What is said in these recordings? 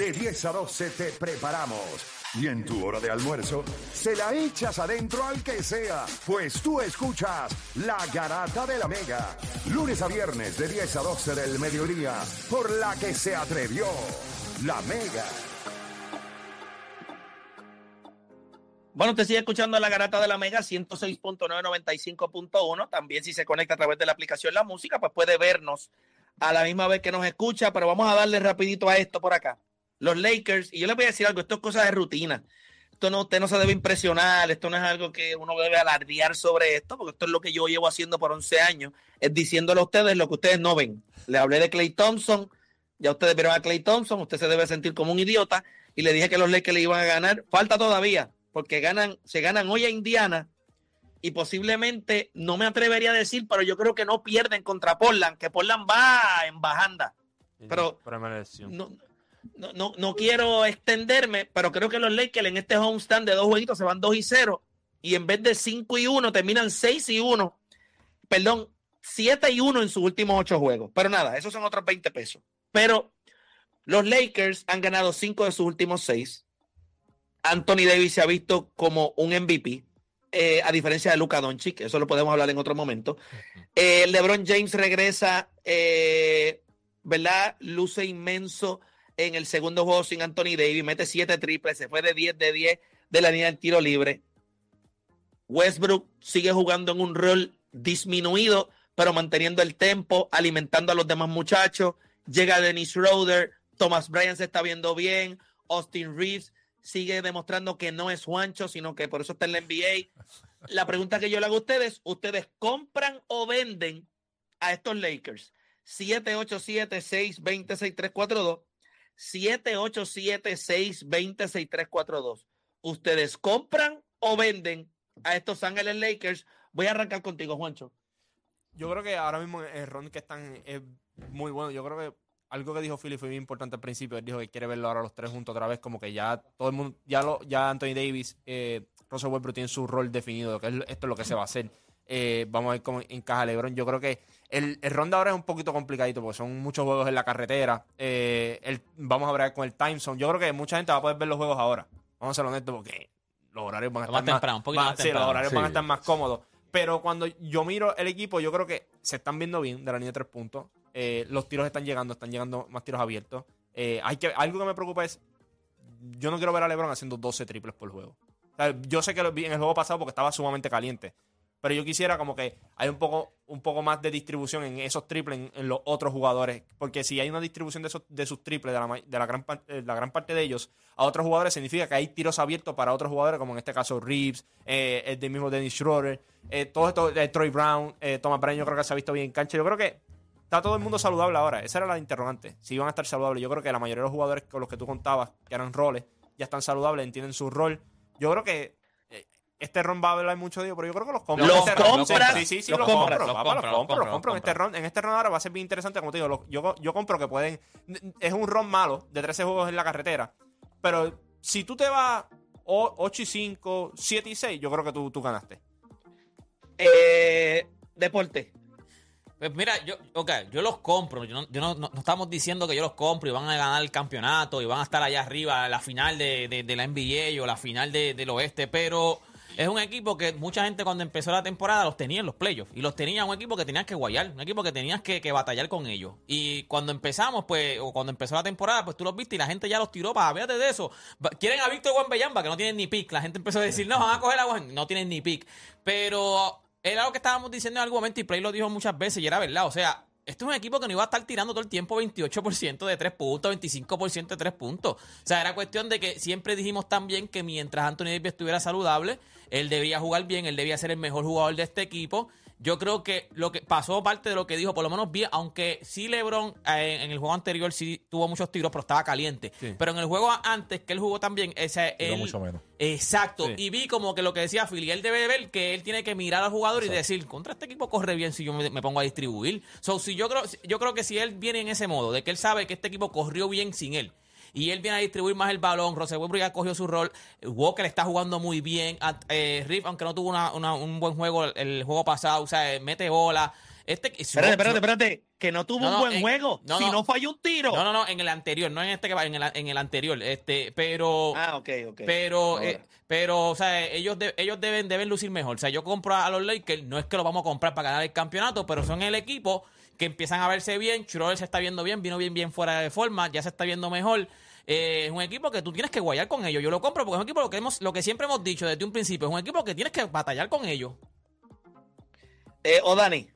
De 10 a 12 te preparamos. Y en tu hora de almuerzo, se la echas adentro al que sea, pues tú escuchas La Garata de la Mega. Lunes a viernes de 10 a 12 del mediodía, por la que se atrevió La Mega. Bueno, usted sigue escuchando la garata de la Mega 106.995.1. También si se conecta a través de la aplicación La Música, pues puede vernos a la misma vez que nos escucha. Pero vamos a darle rapidito a esto por acá. Los Lakers, y yo les voy a decir algo, esto es cosa de rutina. Esto no, usted no se debe impresionar, esto no es algo que uno debe alardear sobre esto, porque esto es lo que yo llevo haciendo por 11 años, es diciéndole a ustedes lo que ustedes no ven. Le hablé de Clay Thompson, ya ustedes vieron a Clay Thompson, usted se debe sentir como un idiota, y le dije que los Lakers le iban a ganar. Falta todavía, porque ganan, se ganan hoy a Indiana y posiblemente, no me atrevería a decir, pero yo creo que no pierden contra Portland, que Portland va en bajanda. Pero no, no, no, no, quiero extenderme, pero creo que los Lakers en este homestand de dos jueguitos se van 2 y 0 y en vez de 5 y 1 terminan 6 y 1. Perdón, 7 y 1 en sus últimos 8 juegos. Pero nada, esos son otros 20 pesos. Pero los Lakers han ganado 5 de sus últimos 6 Anthony Davis se ha visto como un MVP, eh, a diferencia de Luka Doncic, eso lo podemos hablar en otro momento. Eh, LeBron James regresa, eh, ¿verdad? Luce inmenso en el segundo juego sin Anthony Davis, mete siete triples, se fue de 10 de 10 de la línea del tiro libre. Westbrook sigue jugando en un rol disminuido, pero manteniendo el tempo, alimentando a los demás muchachos. Llega Dennis Schroeder, Thomas Bryan se está viendo bien, Austin Reeves sigue demostrando que no es Juancho, sino que por eso está en la NBA. La pregunta que yo le hago a ustedes, ¿ustedes compran o venden a estos Lakers? 787-620-6342. 787-620-6342. ¿Ustedes compran o venden a estos Ángeles Lakers? Voy a arrancar contigo, Juancho. Yo creo que ahora mismo el ron que están es muy bueno. Yo creo que algo que dijo Philly fue muy importante al principio. Él dijo que quiere verlo ahora los tres juntos otra vez, como que ya todo el mundo, ya lo, ya Anthony Davis, eh, Russell Westbrook tienen su rol definido, que esto es lo que se va a hacer. Eh, vamos a ver cómo encaja LeBron. Yo creo que el, el ronda ahora es un poquito complicadito porque son muchos juegos en la carretera. Eh, el, vamos a hablar con el time zone. Yo creo que mucha gente va a poder ver los juegos ahora. Vamos a ser honestos porque los horarios van a estar más, temprano, más, sí, los horarios van a estar más cómodos. Pero cuando yo miro el equipo, yo creo que se están viendo bien de la línea de tres puntos. Eh, los tiros están llegando, están llegando más tiros abiertos. Eh, hay que, algo que me preocupa es, yo no quiero ver a LeBron haciendo 12 triples por juego. yo sé que lo vi en el juego pasado porque estaba sumamente caliente. Pero yo quisiera como que hay un poco, un poco más de distribución en esos triples en, los otros jugadores. Porque si hay una distribución de, esos, de sus triples, de, la, de la, gran, eh, la gran parte de ellos, a otros jugadores significa que hay tiros abiertos para otros jugadores, como en este caso Reeves, el de mismo Dennis Schroeder, todo esto, Troy Brown, Thomas Bryan, yo creo que se ha visto bien en cancha. Yo creo que está todo el mundo saludable ahora. Esa era la interrogante. Si iban a estar saludables. Yo creo que la mayoría de los jugadores con los que tú contabas, que eran roles, ya están saludables, entienden su rol. Yo creo que eh, este ron va a hablar mucho de ellos, pero yo creo que los compro. ¿Los este compras? Sí, sí, sí, los, compro. Los, compro, los compro, En este ron, en este ron ahora va a ser bien interesante, como te digo. yo, yo compro que pueden. Es un ron malo de 13 juegos en la carretera. Pero si tú te vas 8 y 5, 7 y 6, yo creo que tú, tú ganaste. Eh, deporte. Pues mira, yo, okay, yo los compro. Yo, no, no, estamos diciendo que yo los compro y van a ganar el campeonato y van a estar allá arriba, la final de, la NBA o la final del oeste, pero es un equipo que mucha gente cuando empezó la temporada los tenía en los playoffs y los tenía un equipo que tenías que guayar, un equipo que tenías que, batallar con ellos. Y cuando empezamos, pues, o cuando empezó la temporada, pues tú los viste y la gente ya los tiró para, véate de eso. Quieren a Víctor Bellamba que no tienen ni pick. La gente empezó a decir, no, van a coger a no tienen ni pick. Pero era lo que estábamos diciendo en algún momento y Play lo dijo muchas veces y era verdad. O sea, este es un equipo que no iba a estar tirando todo el tiempo 28% de 3 puntos, 25% de 3 puntos. O sea, era cuestión de que siempre dijimos también que mientras Anthony Davis estuviera saludable, él debía jugar bien, él debía ser el mejor jugador de este equipo yo creo que lo que pasó parte de lo que dijo, por lo menos bien, aunque sí LeBron eh, en el juego anterior sí tuvo muchos tiros, pero estaba caliente. Pero en el juego antes que él jugó también, ese él, mucho menos. Exacto. Y vi como que lo que decía Philly, él debe ver que él tiene que mirar al jugador y decir, contra este equipo corre bien si yo me, pongo a distribuir. So, si yo creo, yo creo que si él viene en ese modo, de que él sabe que este equipo corrió bien sin él y él viene a distribuir más el balón. Rose ya cogió su rol. Walker está jugando muy bien. Eh, Riff, aunque no tuvo un buen juego el, juego pasado, o sea, mete bola. Este, Espérate, espérate, espérate. Que no tuvo No, un buen en- juego. no, si no. no falló un tiro. No, no, no, en el anterior, no en este que va, en el, en el anterior. Este, pero. Ah, ok, ok. Pero, eh, pero, o sea, ellos, de- ellos deben, deben lucir mejor. O sea, yo compro a los Lakers, no es que los vamos a comprar para ganar el campeonato, pero son el equipo que empiezan a verse bien. Schroeder se está viendo bien, vino bien, bien fuera de forma, ya se está viendo mejor. Eh, es un equipo que tú tienes que guayar con ellos. Yo lo compro porque es un equipo lo que, hemos, lo que siempre hemos dicho desde un principio. Es un equipo que tienes que batallar con ellos. Eh, o Dani.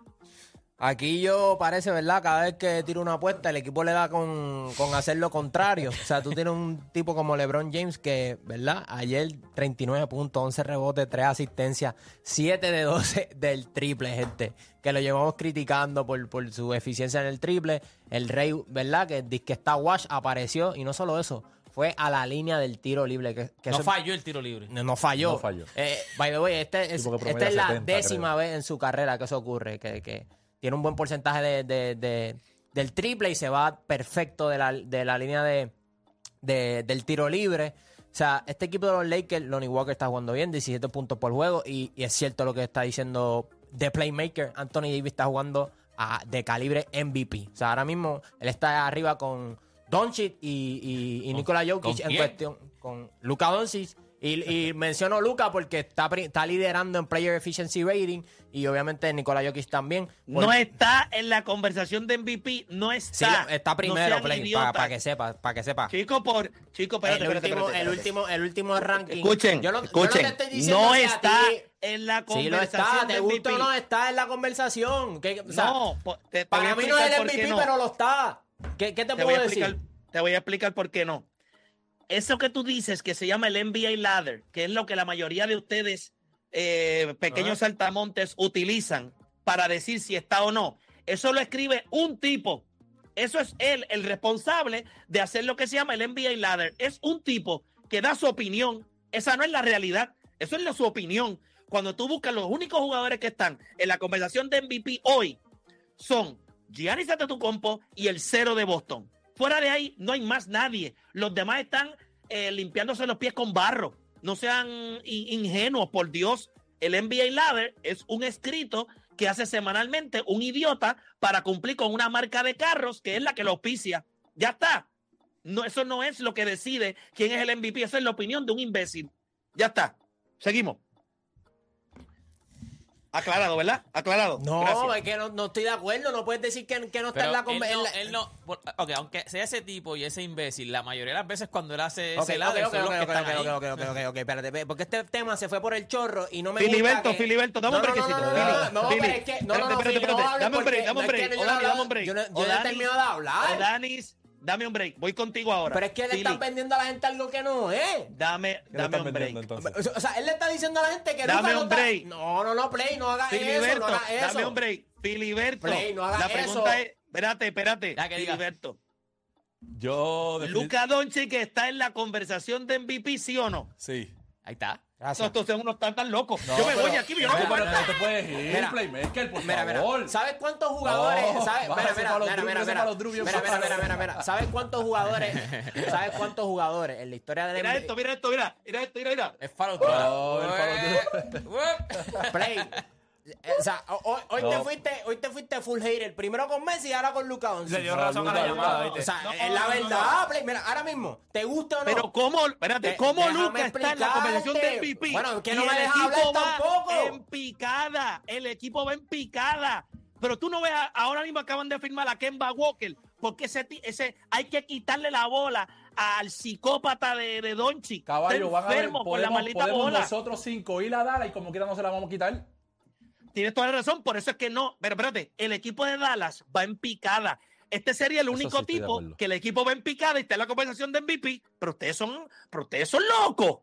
Aquí yo parece, ¿verdad? Cada vez que tiro una apuesta, el equipo le da con, con hacer lo contrario. O sea, tú tienes un tipo como LeBron James que, ¿verdad? Ayer 39 puntos, 11 rebotes, 3 asistencias, 7 de 12 del triple, gente. Que lo llevamos criticando por, por su eficiencia en el triple. El Rey, ¿verdad? Que dice que está wash, apareció. Y no solo eso, fue a la línea del tiro libre. Que, que no eso- falló el tiro libre. no, no falló. No falló. Eh, by the way, este es, Sí, esta es la 70, décima vez en su carrera que eso ocurre, que, que tiene un buen porcentaje de, de- de- del triple y se va perfecto de la, de la línea de, de- del tiro libre. O sea, este equipo de los Lakers, Lonnie Walker está jugando bien, 17 puntos por juego, y, y es cierto lo que está diciendo The Playmaker, Anthony Davis está jugando a- de calibre MVP. O sea, ahora mismo él está arriba con Doncic y, y, y ¿Con- Nikola Jokic en quién? cuestión con Luka Doncic. Y, y menciono Luka porque está, pri- está liderando en Player Efficiency Rating y obviamente Nikola Jokic también. No Por- está en la conversación de MVP. No Sí, está. está No primero, sean Play, para que sepa, para que sepa. Chico, por. Chico, espérate, el, espérate, último, espérate, el espérate. último, el último ranking. Escuchen, yo no, yo no escuchen. te estoy diciendo no que a está ti- en la Sí conversación lo está, te gusta o no, está en la conversación. ¿Qué- o sea, no, te, te voy para a mí no es el MVP, no. pero lo está. ¿Qué, qué te, te voy, puedo a decir? explicar, te voy a explicar por qué no. Eso que tú dices que se llama el NBA Ladder, que es lo que la mayoría de ustedes, eh, pequeños saltamontes, utilizan para decir si está o no. Eso lo escribe un tipo. Eso es él, el responsable de hacer lo que se llama el NBA Ladder. Es un tipo que da su opinión. Esa no es la realidad. Eso es la- su opinión. Cuando tú buscas los únicos jugadores que están en la conversación de MVP hoy son Giannis Antetokounmpo y el cero de Boston. Fuera de ahí no hay más nadie. Los demás están eh, limpiándose los pies con barro. No sean in- ingenuos, por Dios. El NBA Ladder es un escrito que hace semanalmente un idiota para cumplir con una marca de carros que es la que lo auspicia. Ya está. No, eso no es lo que decide quién es el MVP. Eso es la opinión de un imbécil. Ya está. Seguimos. Aclarado, ¿verdad? Aclarado. No, Gracias. es que no, no estoy de acuerdo. No puedes decir que, que no está Pero en la él conversación. no, él no- ok, aunque sea ese tipo y ese imbécil, la mayoría de las veces cuando él hace Ok, ese ok, ladder ok, los ok, que ok, están ok, ahí. ok, ok, ok, ok, espérate, porque este tema se fue por el chorro y no me Filiberto, gusta que... Filiberto, dame un no, no, brequecito. no, no, no, no, Fili. pero es que... No, no, dame un break, dame un break. que yo Odani, no he dame un break. Yo no, he terminado de hablar. Dame un break. Voy contigo ahora. Pero es que le Fili, está vendiendo a la gente algo que no es. Dame, ¿Qué le dame están un break. entonces? O sea, él le está diciendo a la gente que Dame un está- break. No, no, no, Play, no haga eso, Filiberto, no haga eso. dame un break. Filiberto, Play, no haga la eso. pregunta es, espérate, espérate. Ya que diga. Filiberto, Yo. Luca Doncic está en la conversación de MVP, ¿sí o no? Sí. Ahí está. Gracias. Entonces uno está tan loco. No, yo me pero- voy aquí, yo no Mira, puedo no te puedes ir, Mira, Playmaker, por Mira, mira, favor. ¿sabes cuántos jugadores? No, ¿sabes? Mira, mira, mira, mira, bájese mira. Mira, mira, mira, mira, mira. ¿Sabes cuántos jugadores? ¿Sabes cuántos jugadores en la historia del Mira esto, mira esto, mira, mira esto, mira, mira. Es palo Play. Eh, O sea, ho- hoy, te fuiste, hoy te fuiste full hater. Primero con Messi y ahora con Luka Doncic. Le dio No, razón a la llamada. O sea, No, es la no, no, verdad, Play. Mira, ahora mismo, ¿te gusta o no? Pero cómo, espérate, ¿cómo Luca está en la conversación de. MVP? Bueno, que no me el dejas equipo hablar va tampoco. En picada, el equipo va en picada. Pero tú no ves, a- ahora mismo acaban de firmar a Kemba Walker, porque ese, ese hay que quitarle la bola al psicópata de, de Doncic. Caballo, van a ver, enfermo por la podemos, maldita podemos bola. nosotros cinco ir a dar y como quiera no se la vamos a quitar. Tienes toda la razón, por eso es que no. Pero espérate, el equipo de Dallas va en picada. Este sería el único sí tipo que el equipo va en picada y está en la conversación de MVP, pero ustedes son, pero ustedes son locos.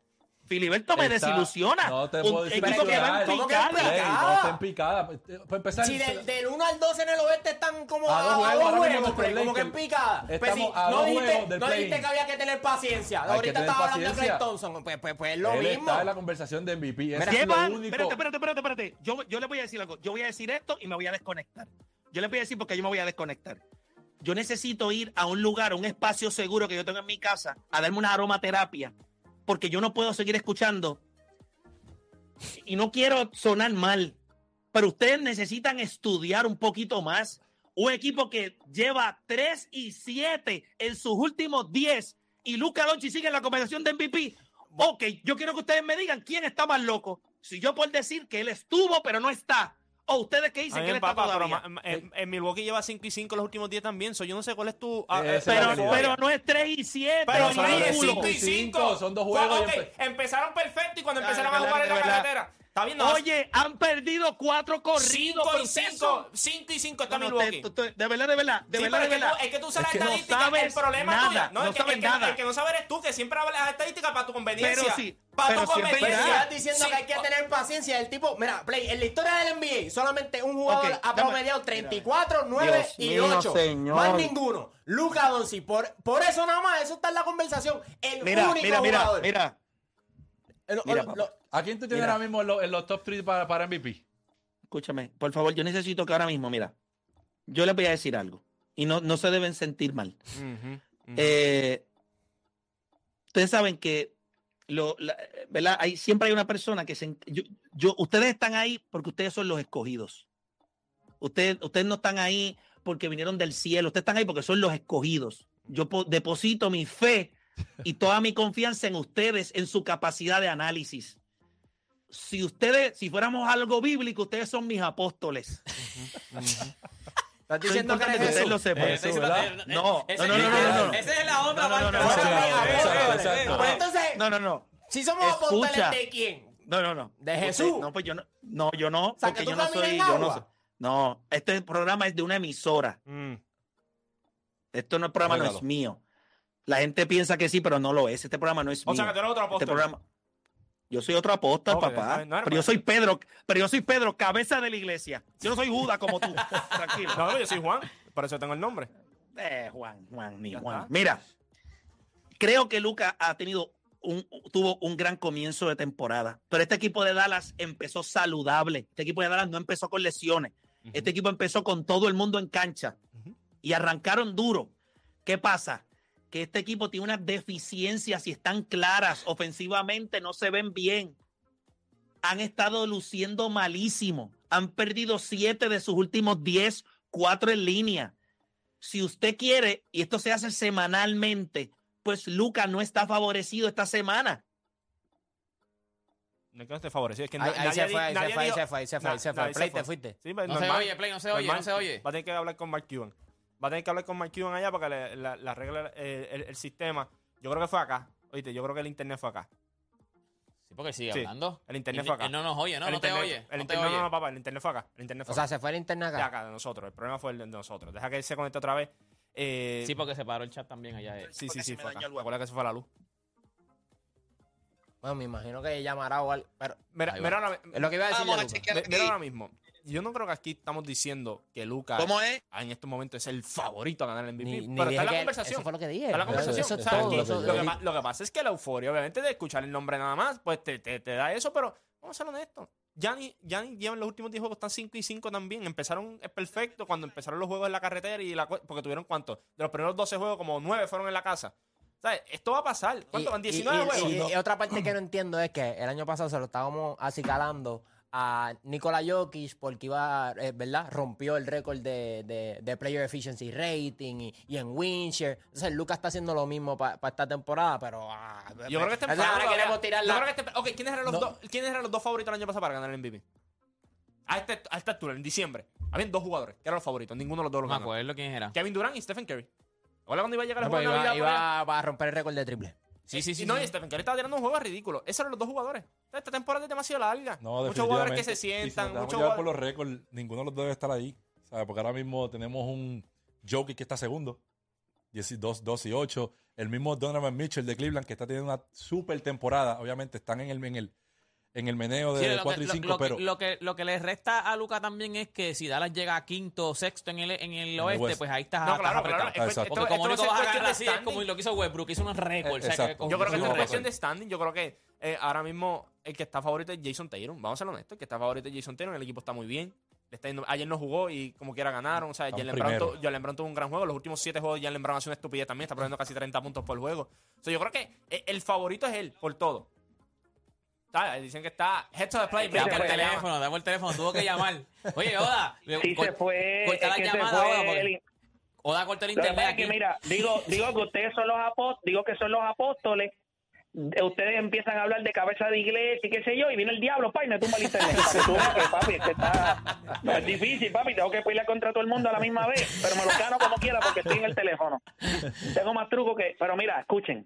Filiberto me Está- desilusiona. No te puedo decir equipo que va en ¿Cómo que en picada. En picada. Para empezar, Si del, del 1 al 12 en el oeste están como A a, dos a juegos, dos nuestro Play, como que en picada. Pues a no dos dijiste, juegos del no dijiste play-in. que había que tener paciencia. Hay Ahorita tener estaba hablando de Clay. Thompson. Pues, pues, pues es lo Él mismo. está en la conversación de MVP. Mira, es lo único. espérate, espérate, espérate, espérate. Yo, yo le voy a decir algo. Yo voy a decir esto y me voy a desconectar. Yo le voy a decir porque yo me voy a desconectar. Yo necesito ir a un lugar, a un espacio seguro que yo tengo en mi casa, a darme una aromaterapia, porque yo no puedo seguir escuchando y no quiero sonar mal, pero ustedes necesitan estudiar un poquito más. Un equipo que lleva 3 y 7 en sus últimos 10 y Luca Doncic sigue en la conversación de MVP. Ok, yo quiero que ustedes me digan quién está más loco. Si yo puedo decir que él estuvo, pero no está. O ustedes que dicen que él está empapa, pero todavía. en, en Milwaukee lleva 5 y 5 los últimos 10 también. So, yo no sé cuál es tu. ah, Eh, eh, es Pero, pero no es 3 y 7. Pero son es cinco 5 y y 5. cinco, son dos juegos y Ok, empe- empezaron perfecto y cuando empezaron a jugar en la carretera. Está no. Oye, han perdido cuatro corridos. 5 por y 5. 5 y 5 está No, no, Milwaukee. te- te- de verdad, de verdad, de Sí, verdad, pero de es, que verdad. tú, es que tú usas las que no estadísticas, el sabes problema nada, tuyo. No, no el, que, sabes el que- nada. el que no sabe eres tú, que siempre hablas las estadísticas para tu conveniencia. Pero sí, para pero tu es conveniencia. Estás diciendo Sí, que hay que tener paciencia. El tipo, mira, Play, en la historia del NBA, solamente un jugador ha promediado 34, 9 Dios y mío, 8. señor. Más ninguno. Luca Doncic, por, por eso nada más, eso está en la conversación. El Mira, único mira, mira, jugador. mira. El- mira, lo- papá. lo- ¿A quién tú tienes Mira. ahora mismo en los, en los top 3 para, para MVP? Escúchame, por favor, yo necesito que ahora mismo, mira, yo les voy a decir algo y no, no se deben sentir mal. Eh, ustedes saben que lo, la- ¿verdad? Hay, siempre hay una persona que se... Yo, yo- ustedes están ahí porque ustedes son los escogidos. Ustedes, ustedes no están ahí porque vinieron del cielo, ustedes están ahí porque son los escogidos. Yo po- deposito mi fe y toda mi confianza en ustedes, en su capacidad de análisis. Si ustedes, si fuéramos algo bíblico, ustedes son mis apóstoles. Estás es diciendo que ustedes Jesús. lo sepan. Eh, Eso, No, no, no, no, no, no. Esa es la otra No, no, no, parte. es entonces, No, no, no. si somos Escucha. apóstoles de quién? No, no, no. ¿De Jesús? No, pues yo no. No, yo no. O sea, porque yo no soy. Yo no, soy- no, este programa es de una emisora. Mm. Esto no, el programa no es mío. La gente piensa que sí, pero no lo es. Este programa no es O mío. sea, que tú eres otro Este apóstol. programa. Yo soy otro apóstol, papá. no, pero yo soy Pedro, pero yo soy Pedro, cabeza de la iglesia. Yo no soy Judas como tú. Tranquilo. No, yo soy Juan, por eso tengo el nombre. Eh, Juan, Juan, ni Juan. Mira, creo que Luca ha tenido un, tuvo un gran comienzo de temporada, pero este equipo de Dallas empezó saludable. Este equipo de Dallas no empezó con lesiones. Este equipo empezó con todo el mundo en cancha y arrancaron duro. ¿Qué pasa? Que este equipo tiene unas deficiencias y están claras. Ofensivamente no se ven bien. Han estado luciendo malísimo. Han perdido siete de sus últimos diez, cuatro en línea si usted quiere, y esto se hace semanalmente, pues Luca no está favorecido esta semana. No es que no esté favorecido, es que Ahí, na- ahí nadie se fue, ahí se fue, ahí se fue, ahí se fue, ahí se fue. se Play, fue. te fuiste. Sí, No se normal. oye, Play, no se oye, no se oye. Va a tener que hablar con Mark Cuban. Va a tener que hablar con Mark Cuban allá para que le- la, la regla, eh, el, el sistema. Yo creo que fue acá. Oíste, yo creo que el internet fue acá. Sí, porque sigue Sí, hablando. el internet fue acá. él no nos oye, no, el no te oye. El no te internet, no, oye. no, papá, el internet fue acá. El internet fue O sea, acá. se fue el internet de acá. acá, de nosotros. El problema fue el de nosotros. Deja que él se conecte otra vez. Eh, Sí, porque se paró el chat también allá. eh. sí, sí, sí, fue acá. Recuerda que se fue la luz. Bueno, me imagino que llamará o algo. Pero Mira, mira ahora, es lo que iba a decir Vamos a chequear mi- mira ahora mismo. Yo no creo que aquí estamos diciendo que Lucas ¿Cómo es? en estos momentos es el favorito a ganar el MVP. Ni, ni pero está en la conversación. Eso fue lo que dije. Está la conversación. Eso, todo. lo, que, pa- lo que pasa es que la euforia, obviamente, de escuchar el nombre nada más, pues te, te, te da eso, pero vamos a ser honestos. Gianni, Gianni lleva en los últimos 10 juegos, están 5 y 5 también. Empezaron es perfecto cuando empezaron los juegos en la carretera y la, porque tuvieron cuánto? De los primeros 12 juegos, como 9 fueron en la casa. ¿Sabes? Esto va a pasar. ¿Cuánto Y- van? y- 19 y- juegos. y- y otra parte que no entiendo es que el año pasado se lo estábamos acicalando a Nikola Jokic porque iba, eh, ¿verdad? Rompió el récord de, de- de Player Efficiency Rating y, y en Winshare. Entonces Lucas está haciendo lo mismo para esta temporada, pero... ah, Yo creo que está o sea, temprano ahora queremos tirar Yo la- creo que está- Ok, ¿quiénes eran, los No. dos, ¿quiénes eran los dos favoritos el año pasado para ganar el MVP? A, este, a esta altura, en diciembre. Habían dos jugadores que eran los favoritos. Ninguno de los dos No los me ganó. acuerdo quién era. Kevin Durant y Stephen Curry. Hola cuando iba a llegar el No, juego iba a romper el récord de triple. Sí, sí, sí. y no, sí. y Stephen Curry estaba tirando un juego ridículo. Esos eran los dos jugadores. Esta temporada es demasiado larga. No, muchos jugadores que se sientan. Muchos llevar por jugadores... los récords, ninguno de los dos debe estar ahí. ¿sabes? Porque ahora mismo tenemos un Jokic que está segundo, 12, 2 y 8. El mismo Donovan Mitchell de Cleveland que está teniendo una super temporada. Obviamente están en el, en el, en el meneo de lo, 4 que, y lo- 5, lo que- pero lo que, lo que le resta a Luca también es que si Dallas llega a quinto o sexto en el, en el oeste, West. pues ahí estás, No, estás claro, apretado. claro. Porque Esto- como esto único no vas a cuestión así es como lo que hizo Westbrook, hizo un récord. Eh, o sea, Yo creo que es cuestión no. de standing. Yo creo que eh, ahora mismo el que está favorito es Jason Tatum. Vamos a ser honestos. El que está favorito es Jason Tatum. El equipo está muy bien. Le está yendo- ayer no jugó y como quiera ganaron. O sea, Jalen Brown, Jalen Brown tuvo un gran juego. Los últimos siete juegos Jalen Brown hace una estupidez también. Está poniendo casi 30 puntos por juego. O sea, yo creo que eh, el favorito es él por todo. Está- dicen que está head to the play. Dame el teléfono, dame el teléfono, tuvo que llamar. Oye, Oda, Sí se fue, corta la llamada, Oda, porque Oda corta el internet aquí. que, mira, digo, digo que ustedes son los apóstoles, digo que son los apóstoles, eh, ustedes empiezan a hablar de cabeza de iglesia y qué sé yo, y viene el diablo, pa, y me tumba el internet. Papi, que está, no, es difícil, papi, tengo que pelear contra todo el mundo a la misma vez, pero me lo gano como quiera porque estoy en el teléfono. Tengo más truco que, pero mira, escuchen,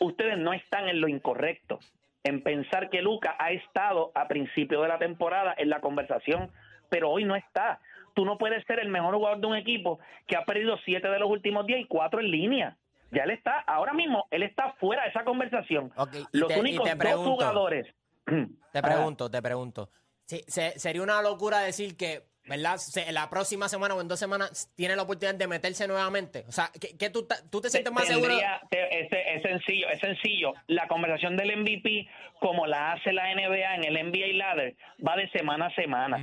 ustedes no están en lo incorrecto en pensar que Luca ha estado a principio de la temporada en la conversación, pero hoy no está. Tú no puedes ser el mejor jugador de un equipo que ha perdido siete de los últimos diez y cuatro en línea. Ya él está, ahora mismo, él está fuera de esa conversación. Los te- únicos te dos jugadores. Te pregunto, te pregunto. Sí, se- sería una locura decir que, ¿verdad? Se- la próxima semana o en dos semanas tiene la oportunidad de meterse nuevamente. O sea, ¿qué, qué tú, tú te sientes más seguro? Tendría- te- es, es sencillo, es sencillo. La conversación del MVP, como la hace la NBA en el NBA Ladder, va de semana a semana.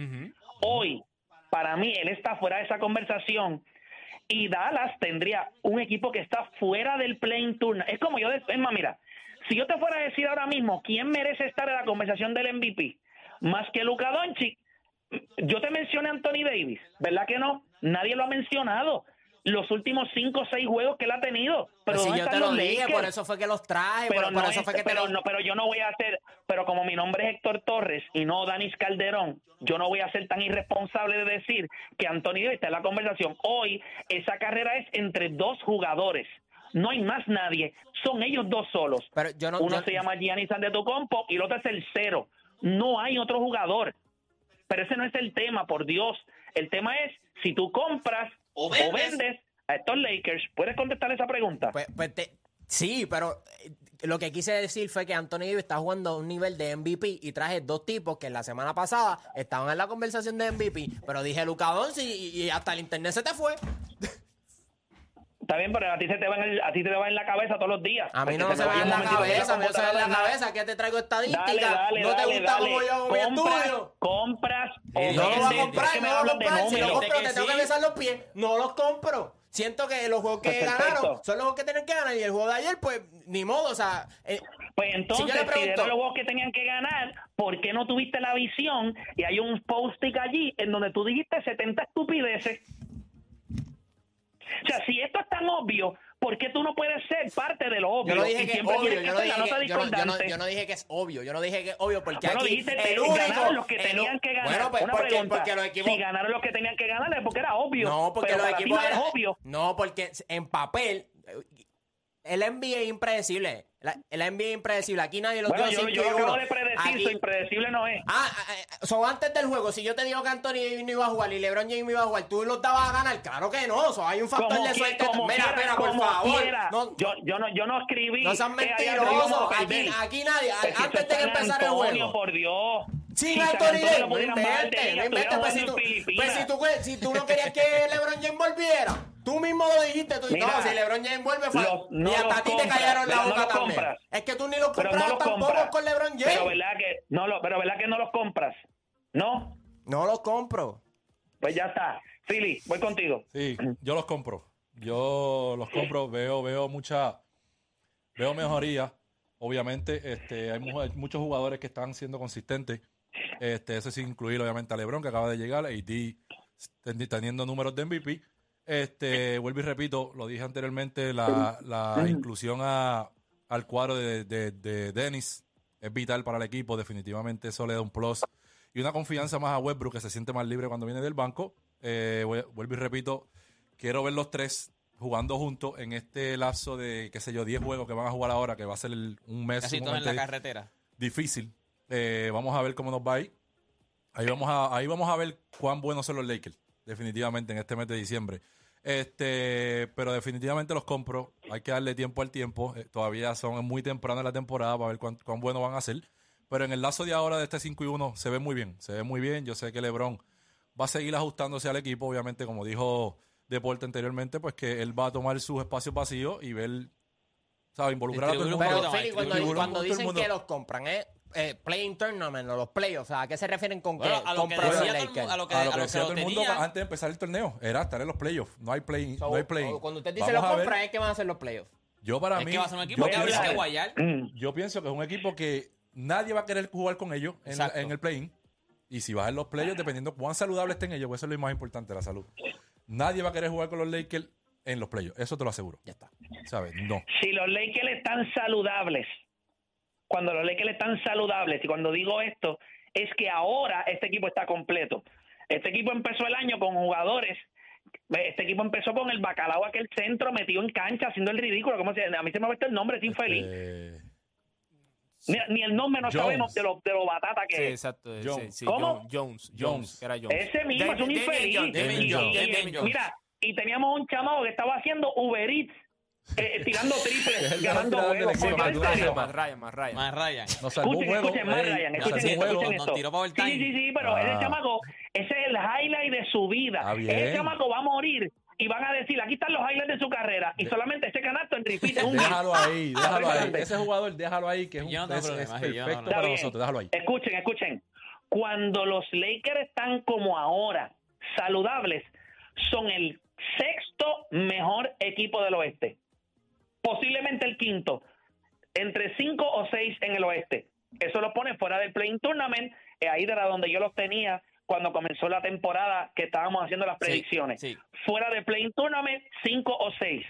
Hoy, para mí, él está fuera de esa conversación y Dallas tendría un equipo que está fuera del playing turn. Es como yo, es más, mira, si yo te fuera a decir ahora mismo quién merece estar en la conversación del MVP, más que Luka Doncic, yo te mencioné a Anthony Davis, ¿verdad que no? Nadie lo ha mencionado. Los últimos cinco o seis juegos que él ha tenido. Pero Pues si ¿dónde yo te los dije, por eso fue que los traje, pero por, eso es- fue que te pero los... no, pero yo no voy a hacer, pero como mi nombre es Héctor Torres y no Danis Calderón, yo no voy a ser tan irresponsable de decir que Anthony Davis está en la conversación. Hoy esa carrera es entre dos jugadores. No hay más nadie, son ellos dos solos. Pero yo no- Uno yo- se llama Giannis Antetokounmpo y el otro es el cero. No hay otro jugador. Pero ese no es el tema, por Dios. El tema es si tú compras O o vendes. vendes, a estos Lakers. ¿Puedes contestar esa pregunta? Pues, pues te- sí, pero eh, lo que quise decir fue que Anthony Davis está jugando a un nivel de MVP y traje dos tipos que la semana pasada estaban en la conversación de MVP, pero dije Luca Doncic y, y hasta el internet se te fue. Está bien, pero a ti se te va en, el- a ti te va en la cabeza todos los días. A mí Porque no se me va en la cabeza, no se me va en la cabeza, que te traigo estadística. Dale, dale, no te dale, gusta dale. cómo yo hago mi compras, estudio. compras o Eh, No lo voy a comprar, no lo voy a. Si lo compro, te tengo que besar los pies. No los compro. Siento que los juegos que Pues ganaron son los juegos que tienen que ganar. Y el juego de ayer, pues, ni modo. O sea, eh, Pues entonces, Si yo le si pregunto- eran los juegos que tenían que ganar, ¿por qué no tuviste la visión? Y hay un post-it allí en donde tú dijiste 70 estupideces. O sea, si esto es tan obvio, ¿por qué tú no puedes ser parte de lo obvio? yo no dije que es obvio. Yo no, dije yo, no, yo, no, yo no dije que es obvio. Yo no dije que es obvio. Porque Bueno, aquí el único. ganaron los que el- tenían que ganar. Bueno, pues Una porque, pregunta, porque los equipos. Si ganaron los que tenían que ganar es porque era obvio. No, porque pero los equipos no es obvio. No, porque en papel. El NBA es impredecible. La- El NBA es impredecible. Aquí nadie lo Bueno, dio yo, yo lo acabo de predecir, Aquí- impredecible no es. Ah, ah, ah, so antes del juego, si yo te digo que Anthony Davis no iba a jugar y LeBron James iba a jugar, ¿tú los dabas a ganar? Claro que no. So hay un factor Como de suerte. como Mira, quiera, mira, por favor. No, yo, yo, no, yo no escribí. no sean mentirosos. Aquí, aquí nadie. Pues antes de que empezara el juego. por Dios. Sin no inventes, no inventes. estuviera Pues si, tú, pues si, tú, si tú no querías que LeBron James volviera, tú mismo lo dijiste. Tú, Mira, no, si LeBron James vuelve, fue- los- no y hasta a ti te compras, callaron la no boca también. compras. Es que tú ni los no los tampoco compras. con LeBron James. Pero verdad que no lo, pero verdad que no los compras. ¿No? No los compro. Pues ya está. Philly, voy contigo. Sí, yo los compro. Yo los compro, veo, veo mucha, veo mejoría. Obviamente, este, hay mu- hay muchos jugadores que están siendo consistentes. Este, eso sin incluir obviamente a LeBron que acaba de llegar, AD ten- teniendo números de MVP. Este, vuelvo y repito, lo dije anteriormente, la, la inclusión a, al cuadro de, de, de Dennis es vital para el equipo. Definitivamente eso le da un plus y una confianza más a Westbrook que se siente más libre cuando viene del banco. Eh, vuelvo y repito, quiero ver los tres jugando juntos en este lapso de, qué sé yo, 10 juegos que van a jugar ahora, que va a ser el- un mes Casi todo en la carretera. difícil. Eh, vamos a ver cómo nos va ahí. Ahí vamos a, ahí vamos a ver cuán buenos son los Lakers, definitivamente, en este mes de diciembre. Este, pero definitivamente los compro. Hay que darle tiempo al tiempo. Eh, todavía son muy temprano en la temporada para ver cuán, cuán buenos van a ser. Pero en el lazo de ahora de este 5 y 1 se ve muy bien. Se ve muy bien. Yo sé que LeBron va a seguir ajustándose al equipo. Obviamente, como dijo Deporte anteriormente, pues que él va a tomar sus espacios vacíos y ver, ¿sabes? Involucrar a todo el mundo. Pero, Feli, cuando, dicen que los compran, ¿eh? Eh playing tournament o los playoffs, o sea, ¿a qué se refieren con Bueno, que a lo que decía todo el mundo- a lo que, a lo que a lo decía que todo lo el mundo tenía. antes de empezar el torneo era estar en los playoffs. No hay play, So, no hay play. Cuando usted dice Vamos los a ver. compran, es que van a hacer los playoffs. Yo para Es mí, que va a ser un equipo yo que pienso, que guayar. Yo pienso que es un equipo que nadie va a querer jugar con ellos en el play-in. Y si vas en los playoffs, dependiendo cuán saludables estén ellos, pues eso es lo más importante, la salud. Nadie va a querer jugar con los Lakers en los playoffs. Eso te lo aseguro. Ya está. ¿Sabes? No. si los Lakers están saludables, cuando los Lakers están saludables, y cuando digo esto, es que ahora este equipo está completo. Este equipo empezó el año con jugadores. Este equipo empezó con el bacalao aquel centro metido en cancha haciendo el ridículo. ¿Cómo se, a mí se me ha puesto el nombre, es infeliz. Eh, Ni, ni el nombre no Jones. sabemos de lo, de lo batata que Sí, es. exacto. sí, Jones. sí, ¿Cómo? Jones, Jones, Jones. Jones, que era Jones. Ese mismo es un infeliz. Y- y-. Mira, y teníamos un chamaco que estaba haciendo Uber Eats, eh, tirando Es triples, el ganando juegos. Más Ryan, más Ryan. Más Ryan. nos salvó un Escuchen, juego. escuchen más, Ryan, escuchen esto, juego. escuchen Nos esto. tiró para Sí, overtime. sí, sí, pero Ah. ese chamaco, ese es el highlight de su vida. Bien. Ese chamaco va a morir y van a decir, aquí están los highlights de su carrera y solamente ese canasto en repeat es un Déjalo ahí, déjalo ahí. Ese jugador, déjalo ahí, que es, un, Yo no tengo es- problema, es sí, yo no perfecto para nosotros. Déjalo ahí. Escuchen, escuchen. Cuando los Lakers están como ahora, saludables, son el sexto mejor equipo del oeste. Posiblemente el quinto. Entre cinco o seis en el oeste. Eso lo pone fuera del Playing Tournament. eh, ahí era donde yo los tenía cuando comenzó la temporada que estábamos haciendo las predicciones. sí. Fuera del Playing Tournament, cinco o seis.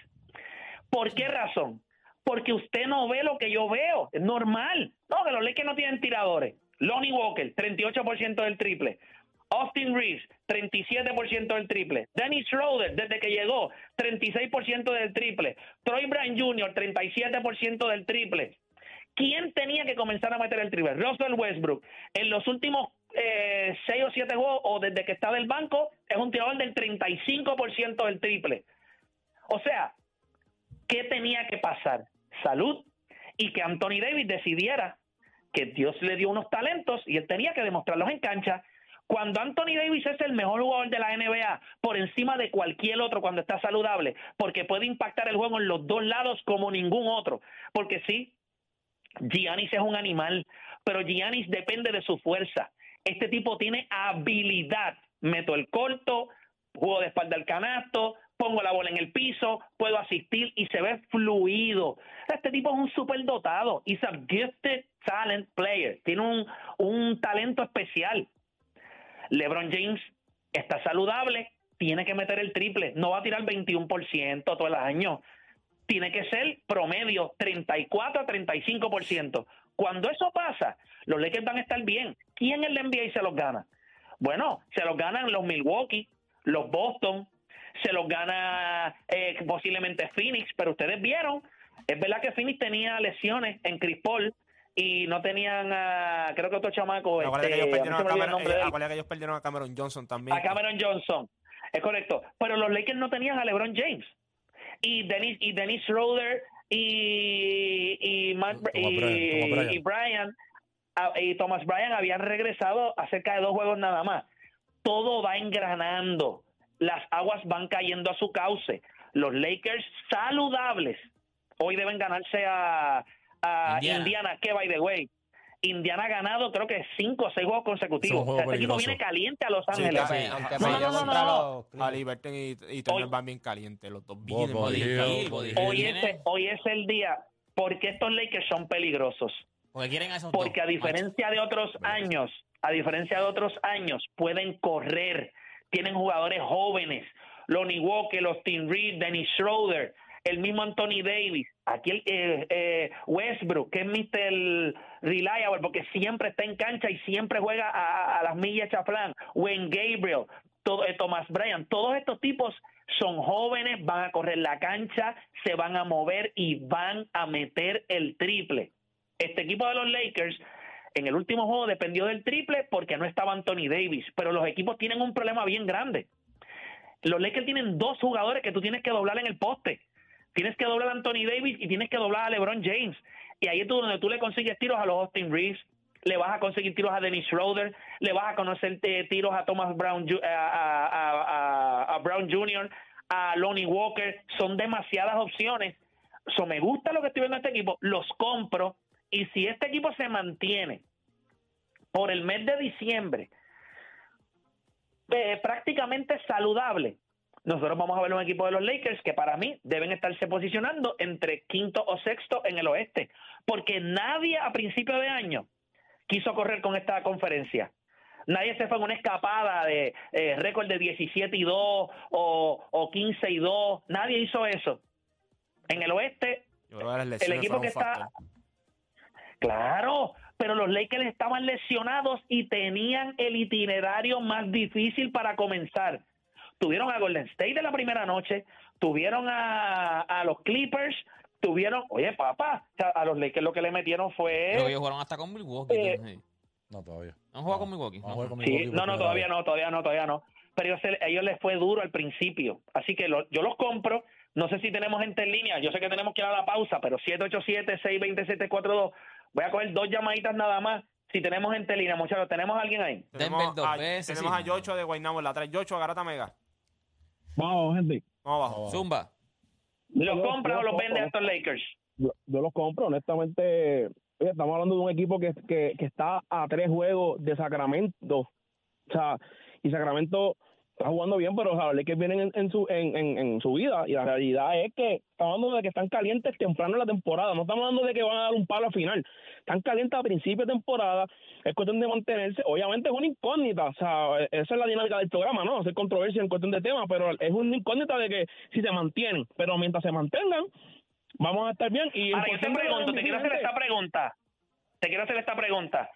¿Por qué razón? Porque usted no ve lo que yo veo. Es normal. No, que los Lakers no tienen tiradores. Lonnie Walker, 38% del triple. Austin Reeves, 37% del triple. Dennis Schroeder, desde que llegó, 36% del triple. Troy Brown Jr., 37% del triple. ¿Quién tenía que comenzar a meter el triple? Russell Westbrook. En los últimos eh, seis o siete juegos, o desde que está del banco, es un tirador del 35% del triple. O sea, ¿qué tenía que pasar? Salud y que Anthony Davis decidiera que Dios le dio unos talentos y él tenía que demostrarlos en cancha. Cuando Anthony Davis es el mejor jugador de la NBA por encima de cualquier otro cuando está saludable, porque puede impactar el juego en los dos lados como ningún otro. Porque sí, Giannis es un animal, pero Giannis depende de su fuerza. Este tipo tiene habilidad. Meto el corto, juego de espalda al canasto, pongo la bola en el piso, puedo asistir y se ve fluido. Este tipo es un superdotado. He's a gifted talent player. Tiene un, un talento especial. LeBron James está saludable, tiene que meter el triple. No va a tirar 21% todo el año. Tiene que ser promedio 34 a 35%. Cuando eso pasa, los Lakers van a estar bien. ¿Quién en la NBA se los gana? Bueno, se los ganan los Milwaukee, los Boston, se los gana eh, posiblemente Phoenix, pero ustedes vieron, es verdad que Phoenix tenía lesiones en Chris Paul y no tenían a, creo que otro chamaco, Acuérdate que este, ellos perdieron a el eh, que ellos perdieron a Cameron Johnson también. a Cameron Johnson, es correcto, pero los Lakers no tenían a LeBron James y Dennis y Dennis Schroeder y y, Matt- Thomas y- Bryant. y Brian y Thomas Bryan habían regresado a cerca de dos juegos nada más. Todo va engranando, las aguas van cayendo a su cauce. Los Lakers saludables hoy deben ganarse a, a Indiana. Indiana. que by the way, Indiana ha ganado creo que cinco o seis juegos consecutivos. Juego O sea, este equipo viene caliente a Los Sí, Ángeles. sí. Aunque No, no, no, no. Halliburton y, y Turner Hoy- van bien calientes, los dos bien Hoy es, hoy es el día porque estos Lakers son peligrosos. Porque quieren a esos Porque a diferencia de otros años, a diferencia de otros años, pueden correr. Tienen jugadores jóvenes. Lonnie Walker, los Tim Reed, Dennis Schroeder, el mismo Anthony Davis, aquí el eh, eh, Westbrook, que es Mr. Reliable, porque siempre está en cancha y siempre juega a, las millas chaflán. Wayne Gabriel, todo, eh, Thomas Bryan, todos estos tipos son jóvenes, van a correr la cancha, se van a mover y van a meter el triple. Este equipo de los Lakers en el último juego dependió del triple porque no estaba Anthony Davis, pero los equipos tienen un problema bien grande. Los Lakers tienen dos jugadores que tú tienes que doblar en el poste. Tienes que doblar a Anthony Davis y tienes que doblar a LeBron James. Y ahí es donde tú le consigues tiros a los Austin Reeves, le vas a conseguir tiros a Dennis Schroeder, le vas a conocer eh, tiros a Thomas Brown, Ju- a, Brown Jr., a Lonnie Walker. Son demasiadas opciones. So, me gusta lo que estoy viendo este equipo, los compro. Y si este equipo se mantiene por el mes de diciembre eh, prácticamente saludable, nosotros vamos a ver un equipo de los Lakers que para mí deben estarse posicionando entre quinto o sexto en el oeste, porque nadie a principio de año quiso correr con esta conferencia. Nadie se fue en una escapada de eh, récord de 17 y 2 o, o 15 y 2. Nadie hizo eso. En el oeste, el equipo que está. factor. Claro, pero los Lakers estaban lesionados y tenían el itinerario más difícil para comenzar. Tuvieron a Golden State de la primera noche, tuvieron a, a los Clippers, tuvieron, oye, papá, a los Lakers lo que le metieron fue. ellos jugaron hasta con Milwaukee. Eh, ¿no? Sí. No, todavía. ¿No han jugado con Milwaukee? A No. con Milwaukee no, no, todavía no, todavía no, todavía no. Pero ellos, a ellos les fue duro al principio. Así que lo- yo los compro. No sé si tenemos gente en línea. Yo sé que tenemos que ir a la pausa, pero 787-627-42. Voy a coger dos llamaditas nada más. Si tenemos gente en línea, muchachos, ¿tenemos alguien ahí? Tenemos, a, veces, tenemos sí. a Yocho de Guaynabo en la 3. Yocho, Garata Mega. Vamos, gente. Vamos abajo. Zumba. ¿Los compras o los vendes a estos Lakers? Yo, yo los compro, honestamente. Oye, estamos hablando de un equipo que, que, que está a tres juegos de Sacramento. O sea, y Sacramento está jugando bien, pero los Lakers vienen en, en su en, en, en su vida. Y la realidad es que estamos hablando de que están calientes temprano en la temporada. No estamos hablando de que van a dar un palo al final. Están calientes a principio de temporada. Es cuestión de mantenerse. Obviamente es una incógnita. O sea, esa es la dinámica del programa, ¿no? Hacer controversia en cuestión de tema, pero es una incógnita de que si se mantienen. Pero mientras se mantengan, vamos a estar bien. Y Ahora, yo te pregunto, te quiero hacer esta pregunta. Te quiero hacer esta pregunta.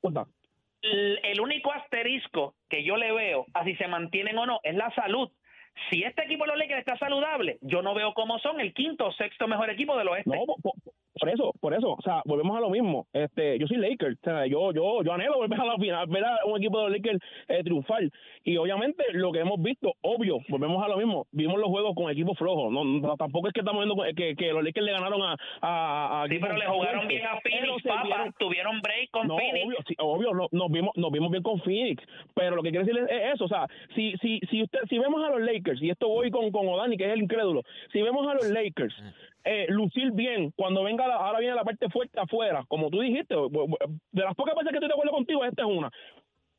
Puta. El, único asterisco que yo le veo a si se mantienen o no es la salud. Si este equipo de los Lakers está saludable, yo no veo cómo son el quinto o sexto mejor equipo del oeste. No, por, eso, por eso, o sea, volvemos a lo mismo. Este, yo soy Lakers, o sea, yo, yo, yo anhelo volver a la final, ver a un equipo de los Lakers eh, triunfar. Y obviamente lo que hemos visto, obvio, volvemos a lo mismo. Vimos los juegos con equipos flojos. No, no, tampoco es que estamos viendo que, que los Lakers le ganaron a, a, a sí, pero le jugaron bien a Phoenix, papá. vieron- Tuvieron break con no, Phoenix. obvio, sí, obvio no- nos vimos nos vimos bien con Phoenix, pero lo que quiero decir es eso, o sea, si si si usted si vemos a los Lakers y esto voy con con Odani que es el incrédulo, si vemos a los Lakers eh, lucir bien cuando venga la- ahora viene la parte fuerte afuera, como tú dijiste, de las pocas veces que estoy de acuerdo contigo esta es una.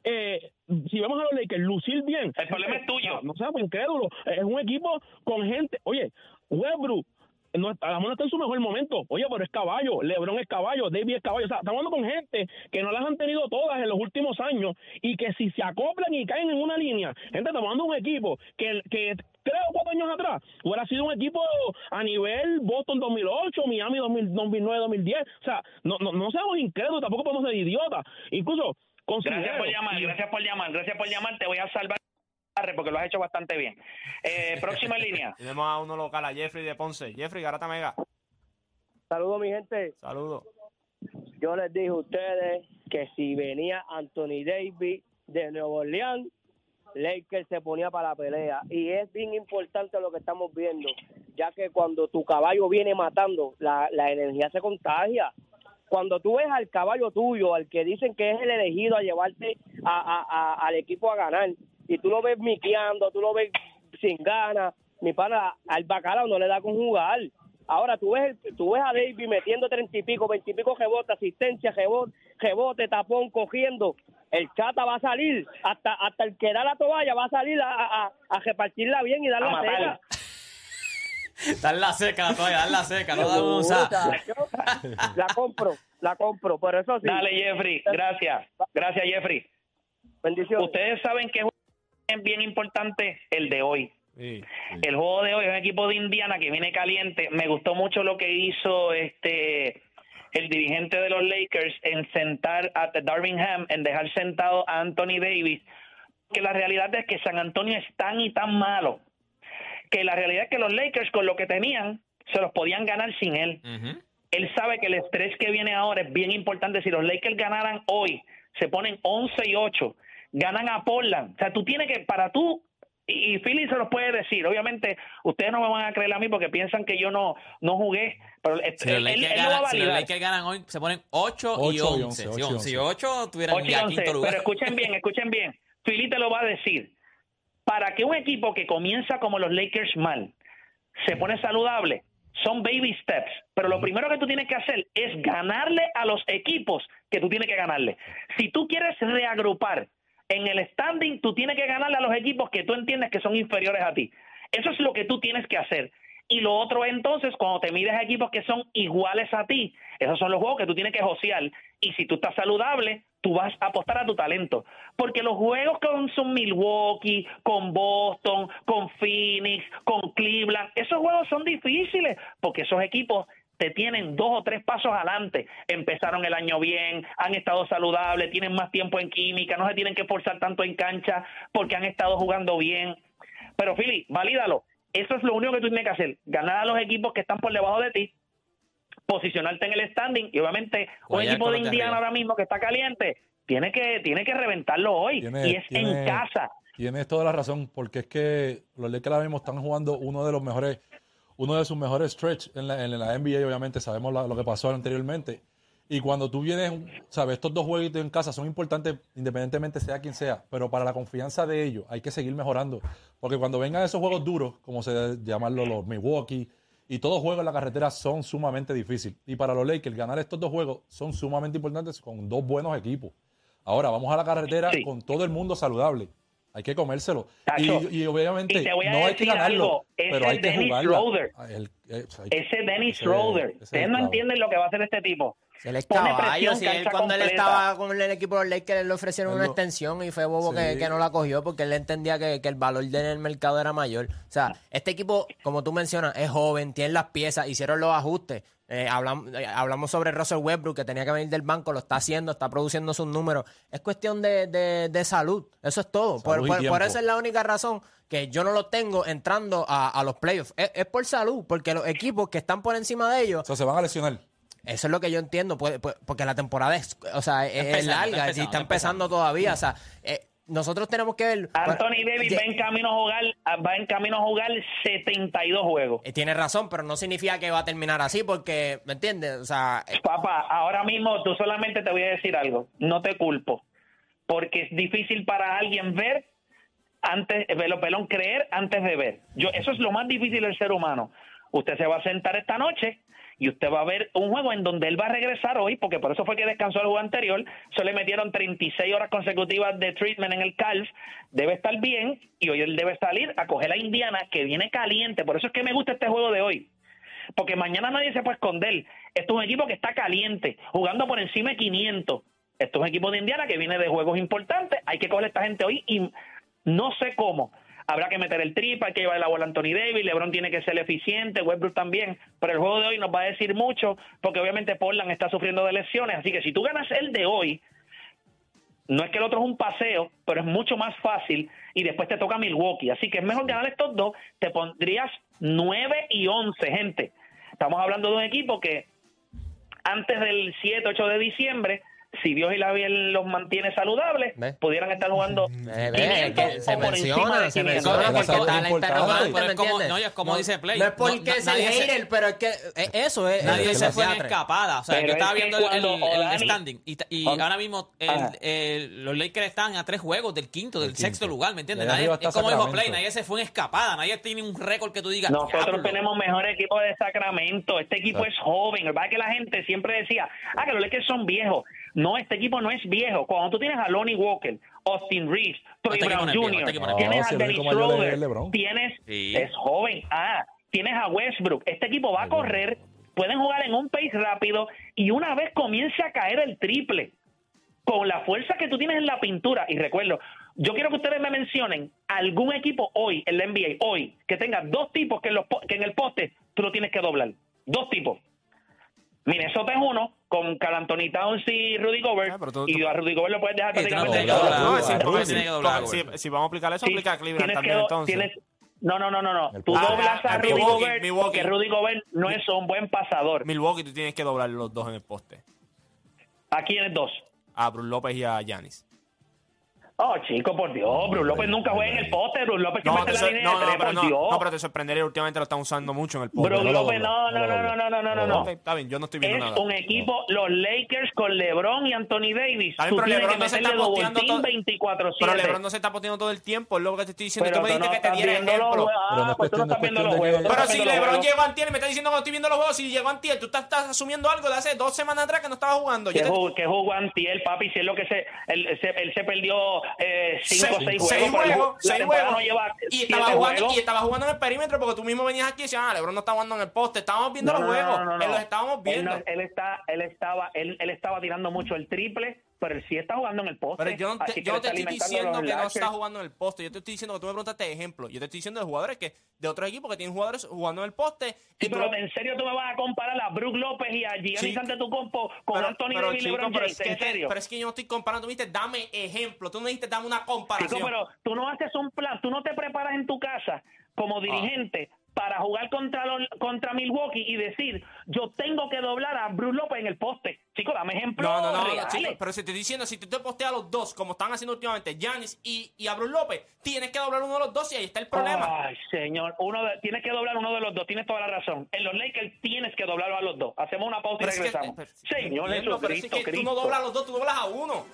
Eh, si vemos a los Lakers lucir bien, El problema es tuyo. No, no seamos incrédulos, es un equipo con gente, oye, Westbrook no, a lo mejor no está en su mejor momento. Oye, pero es caballo, LeBron es caballo, David es caballo. O sea, estamos hablando con gente que no las han tenido todas en los últimos años y que si se acoplan y caen en una línea, gente, estamos hablando de un equipo que, que tres o cuatro años atrás hubiera sido un equipo a nivel Boston 2008, Miami 2000, 2009, 2010. O sea, no, no, no seamos incrédulos, tampoco podemos ser idiotas. Incluso, Gracias por llamar, gracias por llamar, gracias por llamar. Te voy a salvar porque lo has hecho bastante bien. Eh, próxima línea. Tenemos a uno local, a Jeffrey de Ponce. Jeffrey, Garata Mega. Saludos, mi gente. Saludos. Yo les dije a ustedes que si venía Anthony Davis de Nueva Orleans, Lakers se ponía para la pelea. Y es bien importante lo que estamos viendo, ya que cuando tu caballo viene matando, la, la energía se contagia. Cuando tú ves al caballo tuyo, al que dicen que es el elegido a llevarte a, a- a- al equipo a ganar, y tú lo ves miqueando, tú lo ves sin ganas, mi pana, al bacalao no le da con jugar. Ahora tú ves, tú ves a David metiendo treinta y pico, veintipico rebote, asistencia, rebote, rebote, tapón, cogiendo. El chata va a salir, hasta hasta el que da la toalla va a salir a, a, a- a repartirla bien y dar la cena. Dale la seca, la toalla, dale la seca, no un La compro, la compro, pero eso sí. Dale, Jeffrey. Gracias. Gracias, Jeffrey. Bendiciones. Ustedes saben que es bien importante el de hoy. Sí. El juego de hoy es un equipo de Indiana que viene caliente. Me gustó mucho lo que hizo este el dirigente de los Lakers en sentar a Darvin Ham, en dejar sentado a Anthony Davis. Que la realidad es que San Antonio es tan y tan malo que la realidad es que los Lakers con lo que tenían se los podían ganar sin él. Él sabe que el estrés que viene ahora es bien importante. Si los Lakers ganaran hoy, se ponen 11 y 8, ganan a Portland. O sea, tú tienes que, para tú, y, y Philly se los puede decir, obviamente ustedes no me van a creer a mí porque piensan que yo no, no jugué, pero él, Si los él- Lakers él lo va a ganan, si los. Lakers ganan hoy, se ponen 8 y Ocho y 11. once, Si ocho y 11 y once. 8 tuvieran 8 y ya 11, quinto lugar. pero escuchen bien, escuchen bien. Philly te lo va a decir. Para que un equipo que comienza como los Lakers mal se pone saludable, son baby steps. Pero lo primero que tú tienes que hacer es ganarle a los equipos que tú tienes que ganarle. Si tú quieres reagrupar en el standing, tú tienes que ganarle a los equipos que tú entiendes que son inferiores a ti. Eso es lo que tú tienes que hacer. Y lo otro es entonces, cuando te mides a equipos que son iguales a ti, esos son los juegos que tú tienes que josear. Y si tú estás saludable, tú vas a apostar a tu talento. Porque los juegos con son Milwaukee, con Boston, con Phoenix, con Cleveland, esos juegos son difíciles porque esos equipos te tienen dos o tres pasos adelante. Empezaron el año bien, han estado saludables, tienen más tiempo en química, no se tienen que forzar tanto en cancha porque han estado jugando bien. Pero, Philly, valídalo. Eso es lo único que tú tienes que hacer. Ganar a los equipos que están por debajo de ti, posicionarte en el standing y obviamente un equipo de Indiana arriba. ahora mismo que está caliente tiene que tiene que reventarlo hoy Tiene- y es tiene- en casa. Tienes toda la razón, porque es que los Lakers ahora mismo están jugando uno de los mejores, uno de sus mejores stretch en la, en la NBA, obviamente, sabemos la- lo que pasó anteriormente. Y cuando tú vienes, sabes, estos dos jueguitos en casa son importantes independientemente sea quien sea, pero para la confianza de ellos hay que seguir mejorando. Porque cuando vengan esos juegos duros, como se llamarlo los Milwaukee, y todos juegos en la carretera son sumamente difíciles. Y para los Lakers, ganar estos dos juegos son sumamente importantes con dos buenos equipos. Ahora, vamos a la carretera Sí. con todo el mundo saludable. Hay que comérselo. Tacho, Y, y obviamente y no hay que ganarlo, algo, pero hay que Dennis jugarla. El- que- Ese Dennis Schroeder, ustedes el no entienden lo que va a hacer este tipo. Se les Pone caballo. Si él, cuando él estaba con el equipo de los Lakers, le ofrecieron Él una extensión y fue bobo que, Sí. que no la cogió porque él entendía que, que el valor de en el mercado era mayor. O sea, este equipo, como tú mencionas, es joven, tiene las piezas, hicieron los ajustes. Eh, hablamos, eh, hablamos sobre Russell Westbrook, que tenía que venir del banco, lo está haciendo, está produciendo sus números. Es cuestión de, de- de salud, eso es todo. Por, por- eso es la única razón que yo no lo tengo entrando a, a los playoffs. Es, es por salud, porque los equipos que están por encima de ellos O sea, se van a lesionar. Eso es lo que yo entiendo, puede- puede- porque la temporada es, o sea, es, es empezando, está larga, y empezando, está está empezando todavía. O sea, eh, nosotros tenemos que ver. Anthony Davis Ya- va en camino a jugar va en camino a jugar 72 juegos. eh, Tiene razón, pero no significa que va a terminar así, porque, ¿me entiendes? O sea, eh, Papá, ahora mismo tú solamente te voy a decir algo, no te culpo, porque es difícil para alguien ver antes, lo pelón creer antes de ver. Yo, eso es lo más difícil del ser humano. Usted se va a sentar esta noche y usted va a ver un juego en donde él va a regresar hoy, porque por eso fue que descansó el juego anterior, se le metieron 36 horas consecutivas de treatment en el calf, debe estar bien y hoy él debe salir a coger a Indiana que viene caliente, por eso es que me gusta este juego de hoy porque mañana nadie se puede esconder. Esto es un equipo que está caliente, jugando por encima de 500. Esto es un equipo de Indiana que viene de juegos importantes. Hay que coger a esta gente hoy y no sé cómo. Habrá que meter el tripa, hay que llevar la bola a Anthony Davis, LeBron tiene que ser eficiente, Westbrook también. Pero el juego de hoy nos va a decir mucho, porque obviamente Portland está sufriendo de lesiones. Así que si tú ganas el de hoy, no es que el otro es un paseo, pero es mucho más fácil y después te toca Milwaukee. Así que es mejor ganar estos dos. Te pondrías 9 y 11, gente. Estamos hablando de un equipo que antes del 7, 8 de diciembre, si Dios y la Virgen los mantiene saludables, ¿Ves? pudieran estar jugando ve, 500 que se o por encima menciona, de se 500. menciona porque está es la importante. interrogante, Pero ¿me es como- no, es como dice Play, No es porque no- es el nadie se- hater, pero es que eh, eso es. Nadie es se fue en escapada. O sea, Pero yo estaba es viendo el, standing y, y ahora mismo el- Ajá. el- los Lakers están a tres juegos del quinto, del quinto. sexto lugar, ¿me entiendes? Nadie, es como dijo. Play, nadie se fue en escapada, nadie tiene un récord que tú digas. Nosotros tenemos mejor equipo de Sacramento. Este equipo es joven. El verdad que la gente siempre decía, ah, que los Lakers son viejos. No, este equipo no es viejo. Cuando tú tienes a Lonnie Walker, Austin Reeves, Troy Este Brown viejo, Jr., este no tienes a Dennis Schroeder, tienes, Sí. es joven. Ah, tienes a Westbrook. Este equipo va a correr, pueden jugar en un pace rápido y una vez comience a caer el triple, con la fuerza que tú tienes en la pintura, y recuerdo, yo quiero que ustedes me mencionen algún equipo hoy en la NBA, hoy, que tenga dos tipos que en, los, po- que en el poste tú lo tienes que doblar. Dos tipos. Minnesota es uno, con Anthony Towns y Rudy Gobert, Ah, tú- y a Rudy Gobert lo puedes dejar prácticamente si- vamos a aplicar eso, Sí, aplica a Cleveland tienes también que- entonces. tienes- no, no, no, no, no. Tú doblas Ah, a Rudy Milwaukee, Gobert Milwaukee. porque Rudy Gobert no es un buen pasador. Milwaukee, tú tienes que doblar los dos en el poste. ¿A quiénes dos? A Bruce López y a Yanis. Oh, chico, por Dios. Bruce López nunca juega en el poste. Bruce López No, siempre te está sor- en la línea no, de no, tres, pero por no, Dios. no, pero te sorprendería, últimamente lo están usando mucho en el poste. Bruce López, no, no no, no, no, no, no, está bien, yo no estoy viendo Es nada. un equipo, los Lakers con LeBron y Anthony Davis. Está bien, Tú pero LeBron no se está posteando todo- 24-7. Pero LeBron no se está posteando todo el tiempo, es lo que te estoy diciendo. Pero tú me dijiste no que te estás diera ejemplo. juegos. Pero no Ah, es pues estás es viendo los juegos. Pero estás si LeBron llegó antier, me está diciendo que no estoy viendo los juegos. Si llegó antier, tú estás, estás asumiendo algo de hace dos semanas atrás que no estaba jugando. Que jugó, Antiel, papi, si es lo que se él se perdió eh, cinco o Seis- seis juegos. seis juegos, no lleva y estaba jugando juegos. y estaba jugando en el perímetro porque tú mismo venías aquí y decías, ah, LeBron no está jugando en el poste. Estábamos viendo No, los no, juegos, los estábamos Él, viendo. él está, él estaba, él, él estaba tirando mucho el triple, pero él sí está jugando en el poste. Pero yo no te, yo estoy diciendo que no está jugando en el poste. Yo te estoy diciendo que tú me preguntaste ejemplo. Yo te estoy diciendo de jugadores que de otros equipos que tienen jugadores jugando en el poste. Sí, y pero ¿en serio tú me vas a comparar a Brook López y a Giannis Sí. Antetokounmpo con pero, Anthony pero, chico, LeBron pero James? es que, ¿En serio? pero es que yo no estoy comparando. Tú me dijiste, dame ejemplo. Tú no dijiste, dame una comparación. Chico, pero tú no haces un plan, tú no te preparas en tu casa como Ah. Para jugar contra los- contra Milwaukee y decir, yo tengo que doblar a Bruce López en el poste. Chico, dame ejemplo No, no, no, no, reales. chico, pero si te estoy diciendo, si tú te posteas a los dos, como están haciendo últimamente, Giannis y, y a Bruce López, tienes que doblar uno de los dos y ahí está el problema. Ay, señor, uno de- tienes que doblar uno de los dos, tienes toda la razón. En los Lakers tienes que doblarlo a los dos. Hacemos una pausa y es que- regresamos. pero- Señor pero es Jesucristo, que tú no Cristo. doblas a los dos, tú doblas a uno.